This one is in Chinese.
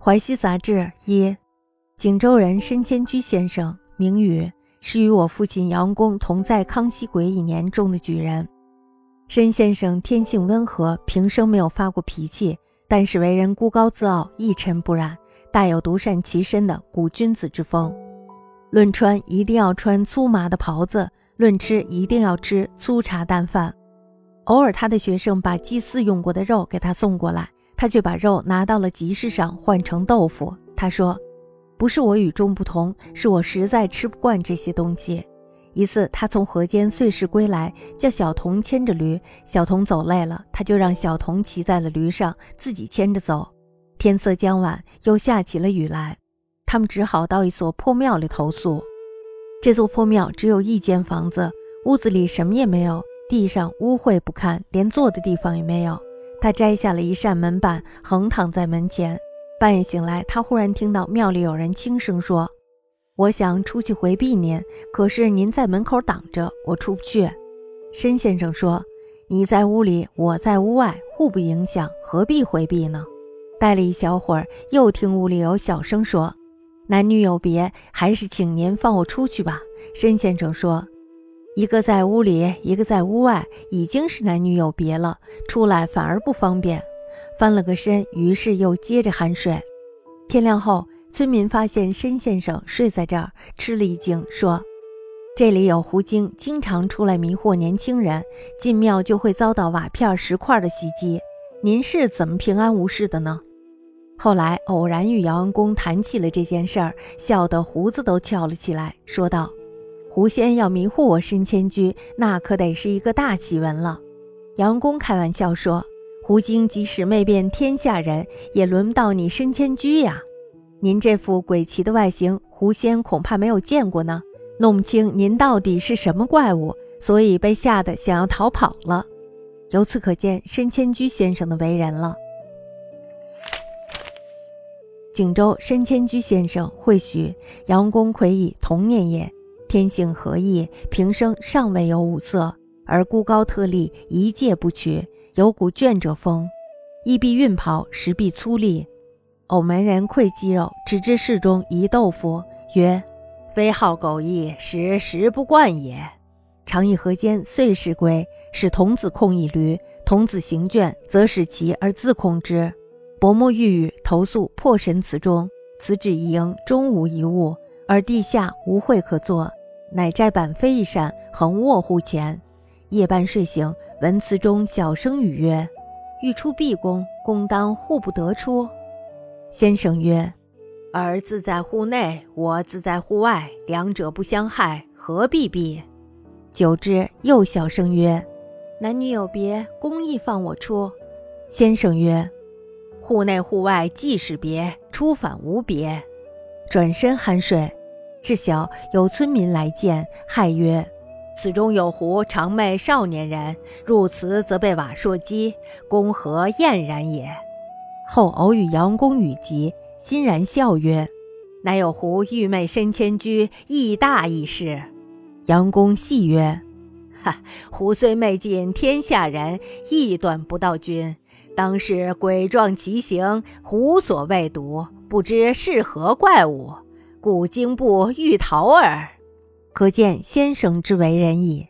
淮西杂志一，景州人申千居先生，名羽，是与我父亲杨公同在康熙癸乙年中的举人。申先生天性温和，平生没有发过脾气，但是为人孤高自傲，一尘不染，大有独善其身的古君子之风。论穿一定要穿粗麻的袍子，论吃一定要吃粗茶淡饭。偶尔他的学生把祭祀用过的肉给他送过来。他却把肉拿到了集市上换成豆腐。他说：“不是我与众不同，是我实在吃不惯这些东西。”一次，他从河间碎石归来，叫小童牵着驴。小童走累了，他就让小童骑在了驴上，自己牵着走。天色将晚，又下起了雨来，他们只好到一所破庙里投宿。这座破庙只有一间房子，屋子里什么也没有，地上污秽不堪，连坐的地方也没有。他摘下了一扇门板，横躺在门前。半夜醒来，他忽然听到庙里有人轻声说：“我想出去回避您，可是您在门口挡着，我出不去。”申先生说：“你在屋里，我在屋外，互不影响，何必回避呢？”待了一小会儿，又听屋里有小声说：“男女有别，还是请您放我出去吧。”申先生说。一个在屋里，一个在屋外，已经是男女有别了，出来反而不方便。翻了个身，于是又接着酣睡。天亮后，村民发现申先生睡在这儿，吃了一惊，说：“这里有狐精，经常出来迷惑年轻人，进庙就会遭到瓦片、石块的袭击。您是怎么平安无事的呢？”后来偶然与姚文公谈起了这件事儿，笑得胡子都翘了起来，说道。狐仙要迷惑我申千居，那可得是一个大奇闻了。杨公开玩笑说：“狐精即使魅遍天下人，也轮不到你申千居呀。您这副鬼奇的外形，狐仙恐怕没有见过呢，弄不清您到底是什么怪物，所以被吓得想要逃跑了。由此可见申千居先生的为人了。景州申千居先生会许，杨公魁以同年也。”天性和义，平生尚未有五色，而孤高特立，一介不取，有股倦者风。衣必缊袍，食必粗粝。偶门人馈鸡肉，只知室中一豆腐，曰：“非好狗意，食食不惯也。”常以河间碎事归，使童子控一驴，童子行倦，则使其而自控之。伯莫欲语，投宿破神祠中，此止一营，终无一物，而地下无会可坐。乃摘板飞一扇，横卧户前。夜半睡醒，闻祠中小声语曰：“欲出毕宫，宫当户不得出。”先生曰：“儿自在户内，我自在户外，两者不相害，何必避？”久之，又小声曰：“男女有别，公亦放我出。”先生曰：“户内户外既是别，出反无别。”转身酣睡。至晓有村民来见，骇曰：“此中有狐常媚少年人，入祠则被瓦硕击，公何厌然也？”后偶与杨公语及，欣然笑曰：“乃有狐欲媚申千居，亦大义事。”杨公戏曰：“哈，狐虽媚尽天下人，亦短不到君。当是鬼状奇形，狐所未睹，不知是何怪物。”古今不欲逃耳，可见先生之为人也。